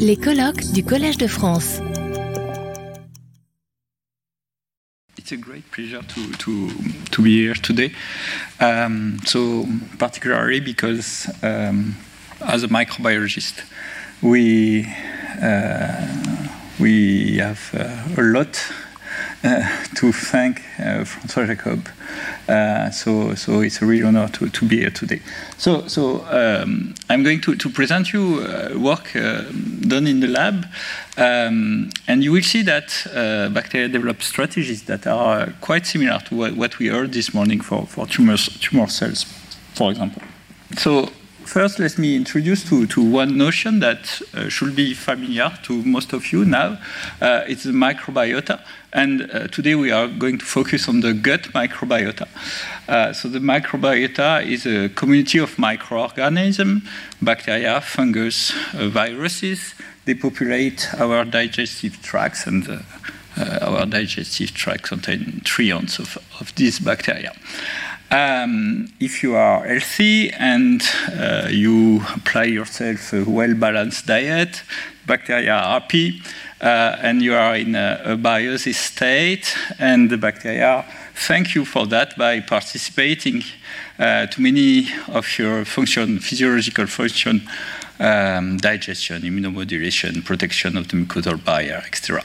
Les colloques du Collège de France. It's a great pleasure to, to, to be here today. Um, so, particularly because um, as a microbiologist, we, uh, we have uh, a lot to thank uh, François Jacob. Uh, so, so it's a real honor to, to be here today. So, so um, I'm going to, to present you uh, work uh, done in the lab, um, and you will see that uh, bacteria develop strategies that are quite similar to what, what we heard this morning for, for tumors, tumor cells, for example. So, First, let me introduce to, to one notion that uh, should be familiar to most of you now. Uh, it's the microbiota. And uh, today we are going to focus on the gut microbiota. Uh, so, the microbiota is a community of microorganisms, bacteria, fungus, uh, viruses. They populate our digestive tracts, and uh, our digestive tract contains trillions of, of these bacteria. Um, if you are healthy and uh, you apply yourself a well balanced diet, bacteria are happy, uh, and you are in a, a biosis state, and the bacteria thank you for that by participating uh, to many of your function, physiological function, um, digestion, immunomodulation, protection of the mucosal barrier, etc.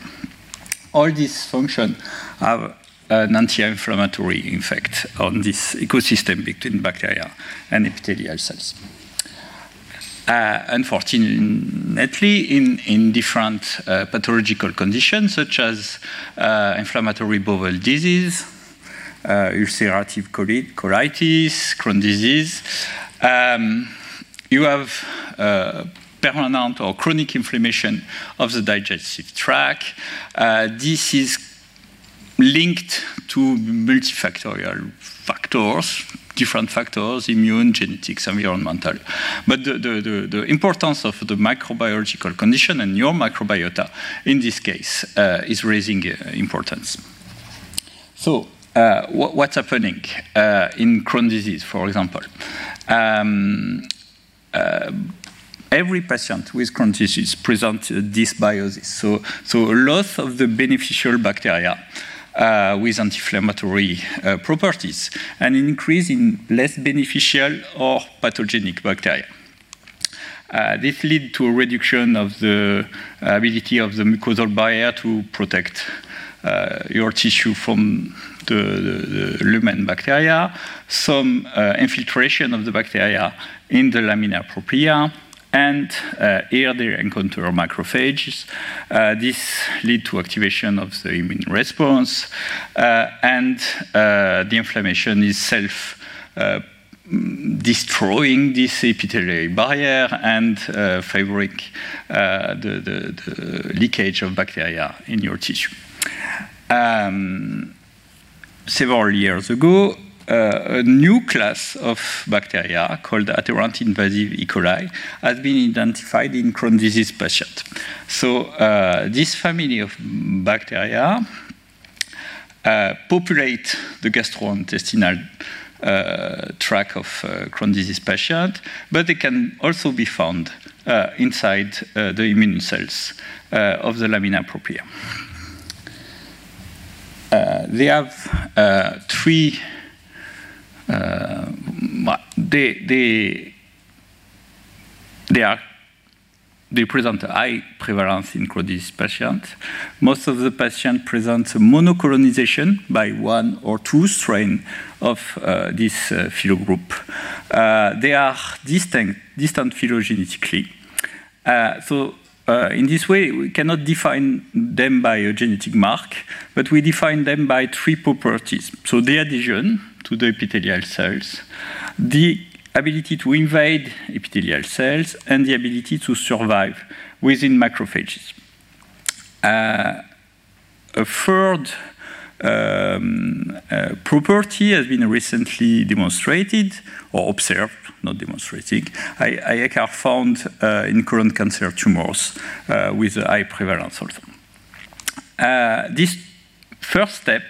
All these functions have an anti-inflammatory effect on this ecosystem between bacteria and epithelial cells. Uh, unfortunately, in, in different uh, pathological conditions such as uh, inflammatory bowel disease, ulcerative colitis, Crohn's disease, um, you have permanent or chronic inflammation of the digestive tract. this is linked to multifactorial factors, different factors, immune, genetics, environmental. But the, the, the, the, importance of the microbiological condition and your microbiota in this case uh, is raising uh, importance. So, uh, wh what's happening uh, in Crohn's disease, for example? Um, uh, every patient with Crohn's disease presents dysbiosis. So, so a loss of the beneficial bacteria uh, with anti-inflammatory uh, properties, and an increase in less beneficial or pathogenic bacteria. Uh, this leads to a reduction of the ability of the mucosal barrier to protect uh, your tissue from the, the, the lumen bacteria, some uh, infiltration of the bacteria in the lamina propria, and uh, here they encounter macrophages. Uh, this leads to activation of the immune response, uh, and uh, the inflammation is self uh, destroying this epithelial barrier and uh, favoring the, the, the, leakage of bacteria in your tissue. Um, several years ago, a new class of bacteria called adherent invasive E. coli has been identified in Crohn's disease patients. So uh, this family of bacteria uh, populate the gastrointestinal uh, tract of uh, Crohn's disease patient, but they can also be found uh, inside the immune cells of the lamina propria. they have three uh, they, they, they, are, they present a high prevalence in Crohn's patients. Most of the patients present monocolonization by one or two strain of uh, this uh, phylogroup. Uh, they are distinct, distant phylogenetically. So in this way, we cannot define them by a genetic mark, but we define them by three properties. So the adhesion, to the epithelial cells, the ability to invade epithelial cells, and the ability to survive within macrophages. Uh, a third um, uh, property has been recently demonstrated or observed, not demonstrated. IAC are found uh, in colon cancer tumors uh, with a high prevalence also. Uh, this first step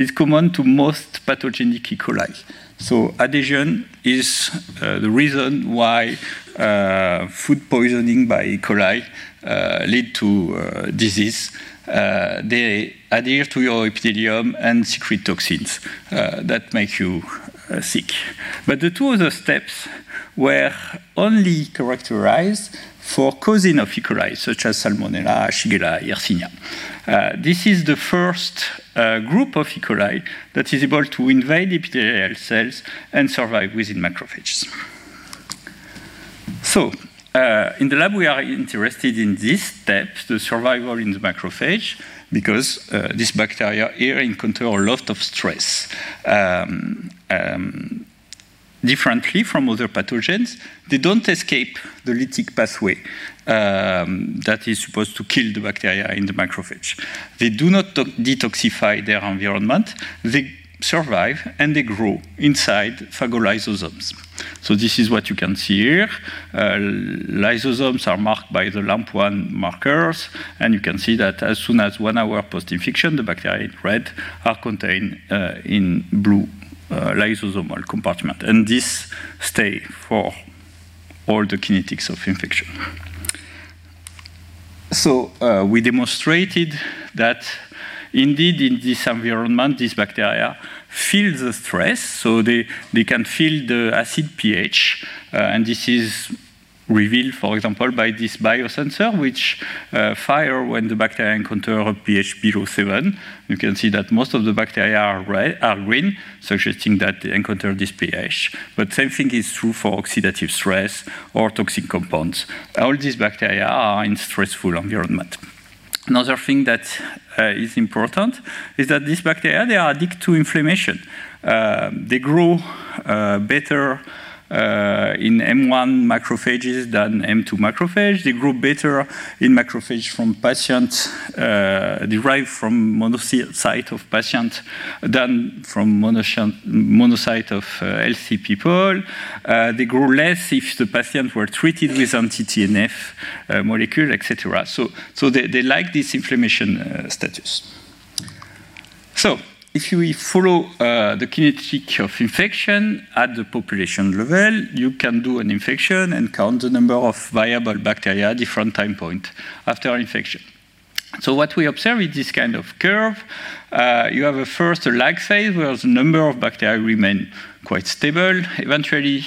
is common to most pathogenic E. coli. So adhesion is uh, the reason why uh, food poisoning by E. coli uh, lead to uh, disease. Uh, they adhere to your epithelium and secrete toxins uh, that make you sick. But the two other steps were only characterized for cousin of E. coli, such as Salmonella, Shigella, Yersinia. Uh, this is the first uh, group of E. coli that is able to invade epithelial cells and survive within macrophages. So, uh, in the lab, we are interested in this step, the survival in the macrophage, because uh, these bacteria here encounter a lot of stress. Um, um, differently from other pathogens, they don't escape the lytic pathway um, that is supposed to kill the bacteria in the macrophage. They do not detoxify their environment. They survive and they grow inside phagolysosomes. So this is what you can see here. Uh, lysosomes are marked by the LAMP1 markers, and you can see that as soon as one hour post-infection, the bacteria in red are contained uh, in blue lysosomal compartment. And this stay for all the kinetics of infection. So uh, we demonstrated that indeed in this environment, these bacteria feel the stress, so they, they can feel the acid pH, uh, and this is revealed, for example, by this biosensor, which uh, fire when the bacteria encounter a pH below 7. You can see that most of the bacteria are, red, are green, suggesting that they encounter this pH. But same thing is true for oxidative stress or toxic compounds. All these bacteria are in stressful environment. Another thing that uh, is important is that these bacteria, they are addicted to inflammation. Uh, they grow uh, better uh, in M1 macrophages than M2 macrophages. They grow better in macrophages from patients uh, derived from monocyte of patients than from monocyte of uh, healthy people. Uh, they grow less if the patient were treated with anti-TNF uh, molecule, etc. So, so they, they like this inflammation uh, status. So, if you follow uh, the kinetic of infection at the population level, you can do an infection and count the number of viable bacteria at different time point after infection. So what we observe is this kind of curve. Uh, you have a first a lag phase where the number of bacteria remain quite stable. Eventually,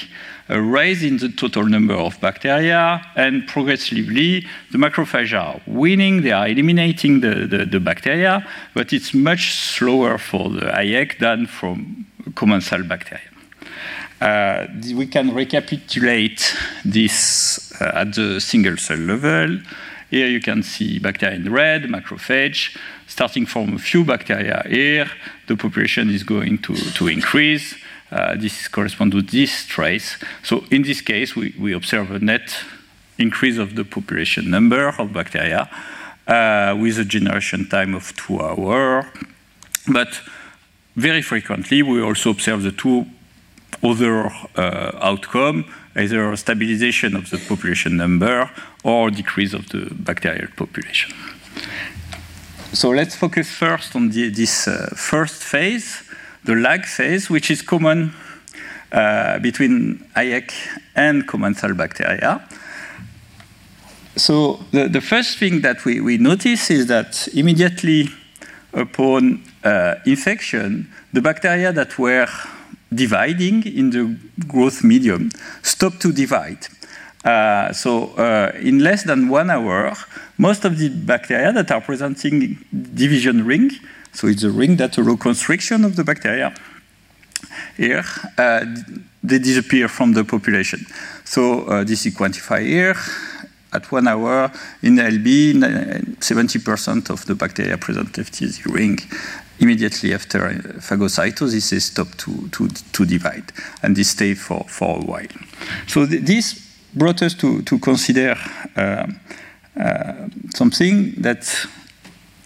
a rise in the total number of bacteria, and progressively the macrophages are winning, they are eliminating the, the, the bacteria, but it's much slower for the IEC than from commensal bacteria. Uh, we can recapitulate this uh, at the single cell level. Here you can see bacteria in red, macrophage. Starting from a few bacteria here, the population is going to, to increase. Uh, this corresponds to this trace. So in this case, we, observe a net increase of the population number of bacteria uh, with a generation time of two hours. But very frequently, we also observe the two other uh, outcome, either stabilization of the population number or decrease of the bacterial population. So let's focus first on this first phase, the lag phase, which is common uh, between IEC and commensal bacteria. So the, the first thing that we, we notice is that immediately upon uh, infection, the bacteria that were dividing in the growth medium stop to divide. Uh, so uh, in less than one hour, most of the bacteria that are presenting division ring so it's a ring that constriction of the bacteria. Here, uh, they disappear from the population. So uh, this is quantified here. At one hour in LB, 70% of the bacteria present FTZ ring immediately after phagocytosis they stop to, to, to divide and they stay for, for a while. So th this brought us to, to consider uh, uh, something that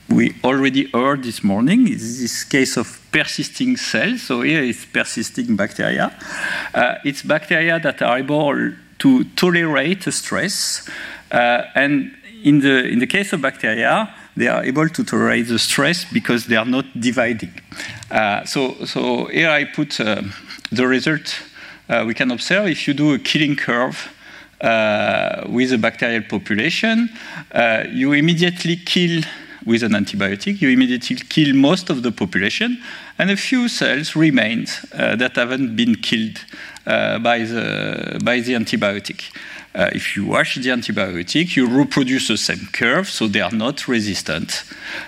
we already heard this morning is this case of persisting cells. So here is persisting bacteria. Uh, it's bacteria that are able to tolerate stress. Uh, and in the, in the case of bacteria, they are able to tolerate the stress because they are not dividing. Uh, so, so here I put uh, the result uh, we can observe if you do a killing curve uh, with a bacterial population, you immediately kill with an antibiotic, you immediately kill most of the population, and a few cells remain uh, that haven't been killed uh, by, the, by the antibiotic. Uh, if you wash the antibiotic, you reproduce the same curve, so they are not resistant.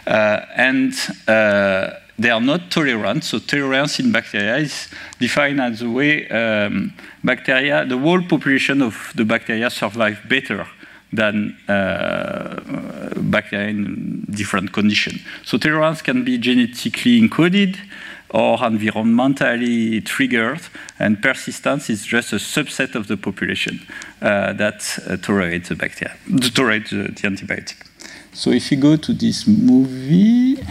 Uh, and uh, they are not tolerant. So tolerance in bacteria is defined as the way um, bacteria, the whole population of the bacteria survive better than uh, bacteria in different conditions. So tolerance can be genetically encoded or environmentally triggered, and persistence is just a subset of the population uh, that uh, tolerates the bacteria, tolerate the, the antibiotic. So if you go to this movie,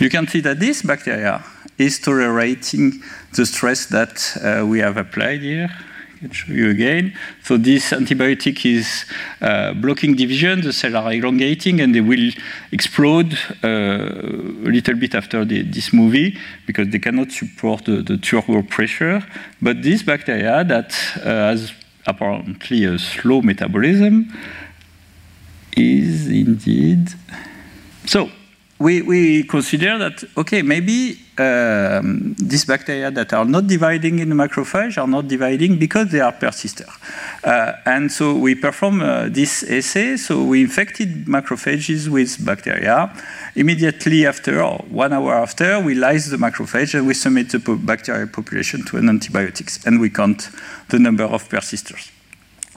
you can see that this bacteria is tolerating the stress that uh, we have applied here. Can show you again. So this antibiotic is uh, blocking division, the cells are elongating, and they will explode uh, a little bit after the, this movie because they cannot support the, the turbo pressure. But this bacteria that uh, has apparently a slow metabolism is indeed so we, we consider that, okay, maybe um, these bacteria that are not dividing in the macrophage are not dividing because they are persister. Uh, and so we perform uh, this assay. So we infected macrophages with bacteria. Immediately after, or one hour after, we lyse the macrophage and we submit the bacterial population to an antibiotics. And we count the number of persisters.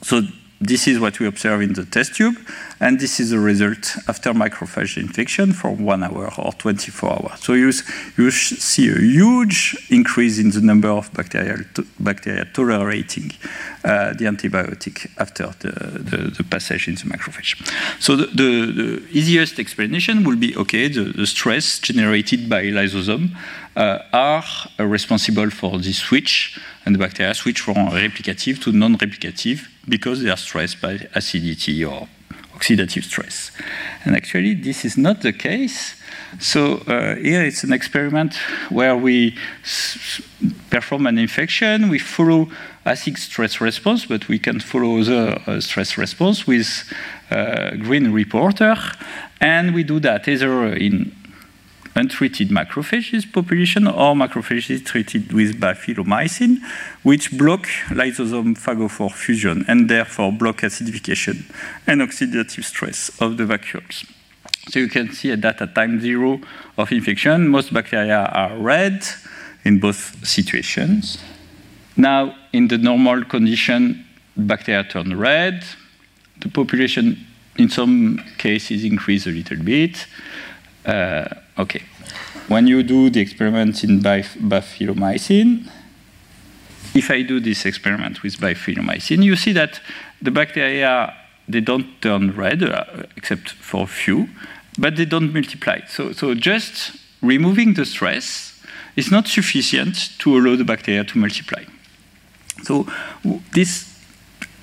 So this is what we observe in the test tube, and this is the result after macrophage infection for one hour or 24 hours. So you, you see a huge increase in the number of bacteria, bacteria tolerating uh, the antibiotic after the, the, the, passage in the macrophage. So the, the, easiest explanation will be, okay, the, stress generated by lysosome uh, are responsible for this switch, and the bacteria switch from replicative to non-replicative because they are stressed by acidity or oxidative stress. And actually, this is not the case. So uh, here it's an experiment where we perform an infection, we follow acid stress response, but we can follow the uh, stress response with uh, green reporter, and we do that either in untreated macrophages population or macrophages treated with bifidobacterium, which block lysosome phagophore fusion and therefore block acidification and oxidative stress of the vacuoles. So you can see at that at time zero of infection, most bacteria are red in both situations. Now, in the normal condition, bacteria turn red. The population, in some cases, increase a little bit. Uh, okay. When you do the experiment in bifidobacterium, if I do this experiment with bifidobacterium, you see that the bacteria, they don't turn red, uh, except for a few, but they don't multiply. So, so just removing the stress is not sufficient to allow the bacteria to multiply. So this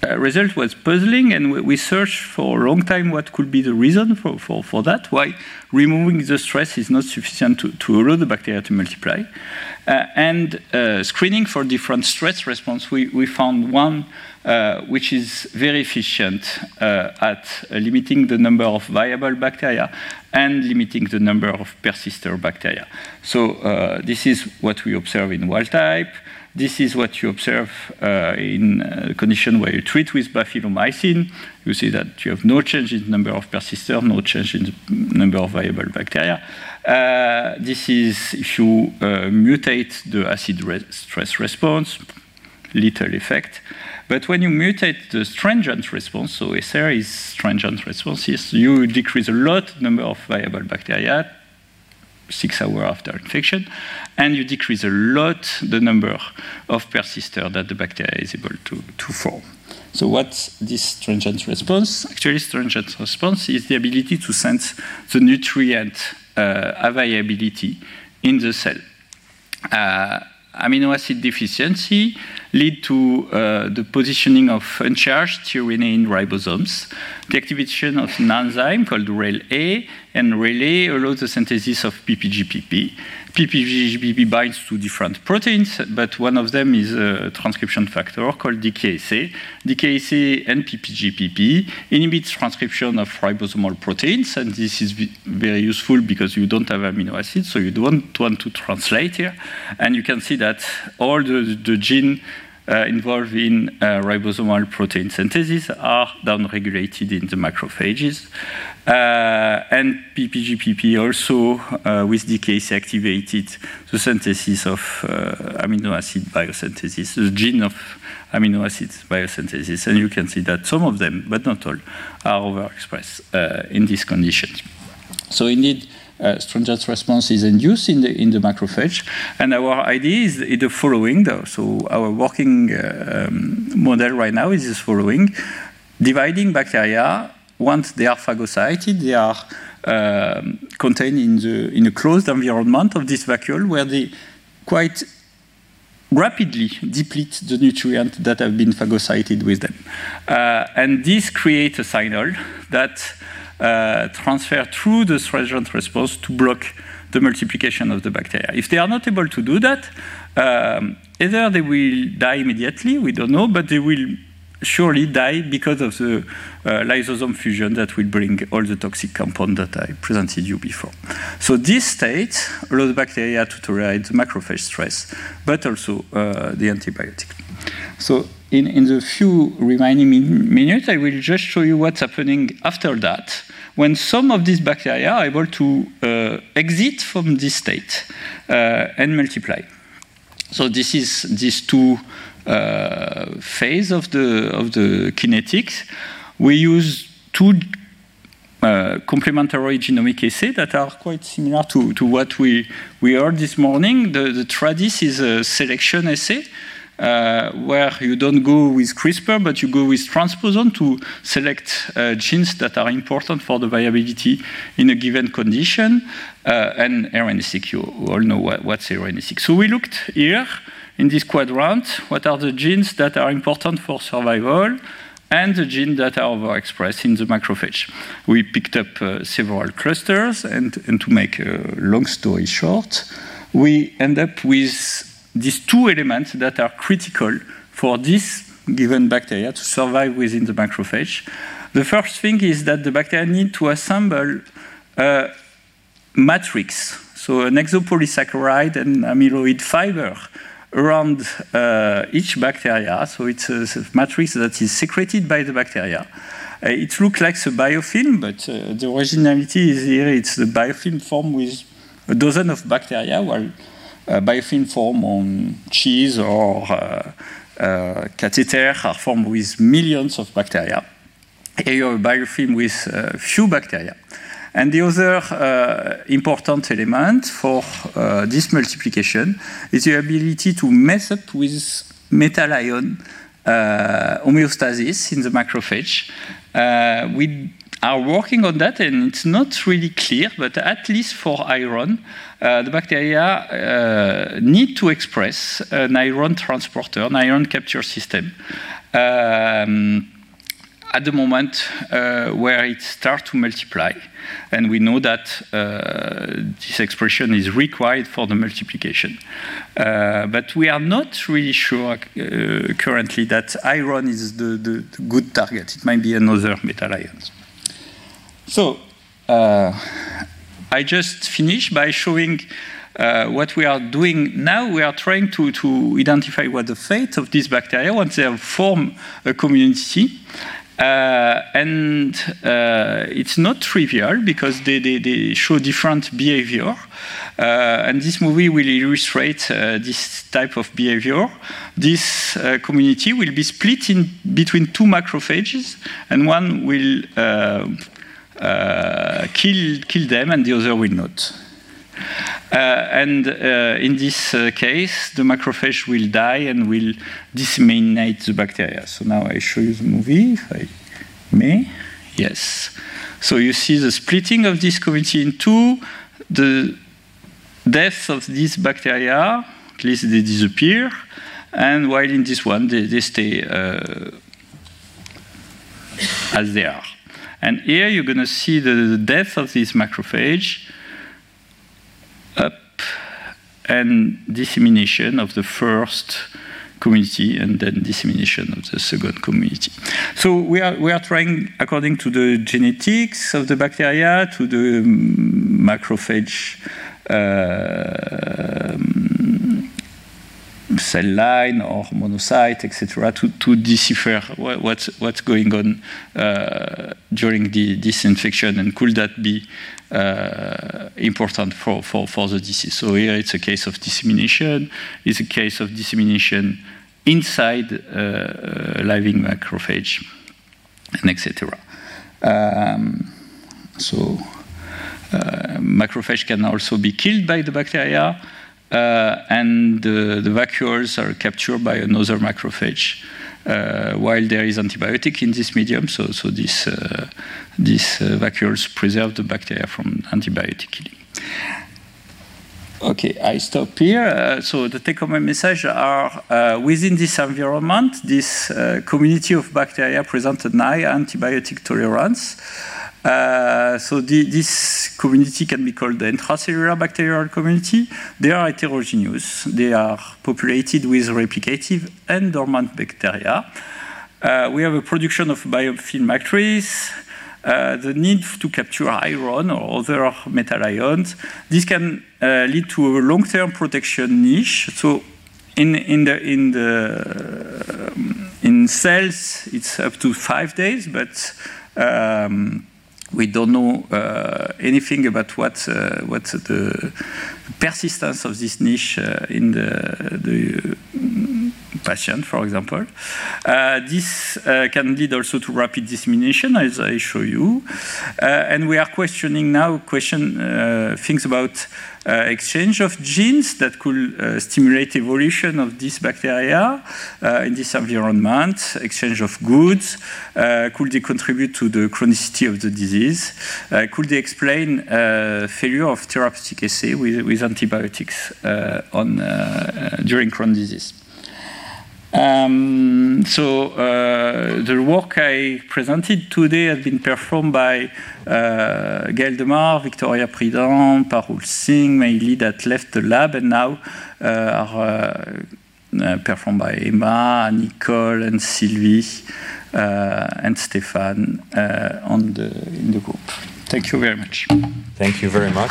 uh, result was puzzling, and we, we, searched for a long time what could be the reason for, for, for that, why removing the stress is not sufficient to, to allow the bacteria to multiply. Uh, and uh, screening for different stress response, we, we found one uh, which is very efficient uh, at limiting the number of viable bacteria and limiting the number of persister bacteria. So this is what we observe in wild type. This is what you observe uh, in a condition where you treat with bifidobacterium. You see that you have no change in the number of persisters, no change in the number of viable bacteria. Uh, this is if you uh, mutate the acid re stress response, little effect. But when you mutate the stringent response, so SR is stringent responses, you decrease a lot number of viable bacteria, six hours after infection, and you decrease a lot the number of persisters that the bacteria is able to, to form. So what's this stringent response? Actually, stringent response is the ability to sense the nutrient uh, availability in the cell. Uh, amino acid deficiency lead to uh, the positioning of uncharged tRNA in ribosomes, the activation of an enzyme called RAIL-A, and RAIL-A allows the synthesis of PPGPP. PPGPP binds to different proteins, but one of them is a transcription factor called DKSA. DKSA and PPGPP inhibits transcription of ribosomal proteins, and this is very useful because you don't have amino acids, so you don't want to translate here. And you can see that all the, the gene involved in uh, ribosomal protein synthesis are downregulated in the macrophages. Uh, and PPGPP also, uh, with DKS, activated the synthesis of uh, amino acid biosynthesis, the gene of amino acids biosynthesis. And you can see that some of them, but not all, are overexpressed uh, in these conditions. So indeed, uh, stringent response is induced in the, in the macrophage. And our idea is, is the following. Though. So our working uh, um, model right now is the following. Dividing bacteria once they are phagocyted, they are um, contained in, the, in a closed environment of this vacuole where they quite rapidly deplete the nutrients that have been phagocyted with them. Uh, and this creates a signal that transfer through the stringent response to block the multiplication of the bacteria. If they are not able to do that, um, either they will die immediately, we don't know, but they will surely die because of the uh, lysosome fusion that will bring all the toxic compound that I presented you before. So this state allows bacteria to tolerate the macrophage stress, but also uh, the antibiotic. So in, in the few remaining min minutes, I will just show you what's happening after that, when some of these bacteria are able to uh, exit from this state uh, and multiply. So this is these two uh, phase of the of the kinetics. We use two uh, complementary genomic assays that are quite similar to, to what we, we heard this morning. The, the TRADIS is a selection assay uh, where you don't go with CRISPR, but you go with transposon to select uh, genes that are important for the viability in a given condition. Uh, and RNA-seq, you all know what, what's RNA-seq. So we looked here in this quadrant, what are the genes that are important for survival and the genes that are overexpressed in the macrophage. We picked up uh, several clusters, and, and, to make a long story short, we end up with these two elements that are critical for this given bacteria to survive within the macrophage. The first thing is that the bacteria need to assemble a matrix, so an exopolysaccharide and amyloid fiber around uh, each bacteria. So it's a, matrix that is secreted by the bacteria. Uh, it looks like a biofilm, but uh, the originality is here. It's the biofilm formed with a dozen of bacteria, while biofilm formed on cheese or uh, uh, catheter are formed with millions of bacteria. Here you have a biofilm with few bacteria. And the other uh, important element for uh, this multiplication is the ability to mess up with metal ion uh, homeostasis in the macrophage. Uh, are working on that, and it's not really clear, but at least for iron, uh, the bacteria uh, need to express an iron transporter, an iron capture system. Um, at the moment uh, where it starts to multiply. And we know that uh, this expression is required for the multiplication. Uh, but we are not really sure uh, currently that iron is the, the, the, good target. It might be another metal ions. So uh, I just finished by showing uh, what we are doing now, we are trying to, to identify what the fate of these bacteria once they have formed a community. Uh, and uh, it's not trivial because they, they, they show different behavior. Uh, and this movie will illustrate uh, this type of behavior. This uh, community will be split in between two macrophages, and one will uh, kill, kill them, and the other will not. Uh, and uh, in this uh, case, the macrophage will die and will disseminate the bacteria. So now I show you the movie, if I may. Yes. So you see the splitting of this community in two, the death of these bacteria, at least they disappear, and while in this one, they, they stay uh, as they are. And here you're going to see the death of this macrophage up and dissemination of the first community and then dissemination of the second community. So we are, we are trying, according to the genetics of the bacteria, to the macrophage uh, cell line or monocyte, etc., to, to decipher what, what's, what's going on uh, during the, this infection and could that be uh, important for, for, for the disease. So here it's a case of dissemination, it's a case of dissemination inside uh, living macrophage, and etc. Um, so uh, macrophage can also be killed by the bacteria, and the, the vacuoles are captured by another macrophage. Uh, while there is antibiotic in this medium, so, so this, uh, these uh, vacuoles preserve the bacteria from antibiotic killing. Okay, I stop here. Uh, so the take-home message are uh, within this environment, this uh, community of bacteria present a high antibiotic tolerance. Uh, so the, this community can be called the intracellular bacterial community. They are heterogeneous. They are populated with replicative and dormant bacteria. Uh, we have a production of biofilm matrix, uh, the need to capture iron or other metal ions. This can uh, lead to a long-term protection niche. So in, in, the, in, the, um, in cells, it's up to five days, but um, we don't know uh, anything about what uh, what the persistence of this niche uh, in the, the patient, for example. Uh, this uh, can lead also to rapid dissemination, as I show you. Uh, and we are questioning now question things about uh, exchange of genes that could uh, stimulate evolution of this bacteria uh, in this environment, exchange of goods, could they contribute to the chronicity of the disease? could they explain failure of therapeutic assay with, with antibiotics on, during Crohn's disease? Um, so uh, the work I presented today has been performed by uh, Gaël Demar, Victoria Prudent, Parul Singh, mainly that left the lab and now uh, are uh, performed by Emma, Nicole, and Sylvie, uh, and Stefan uh, on the, in the group. Thank you very much. Thank you very much.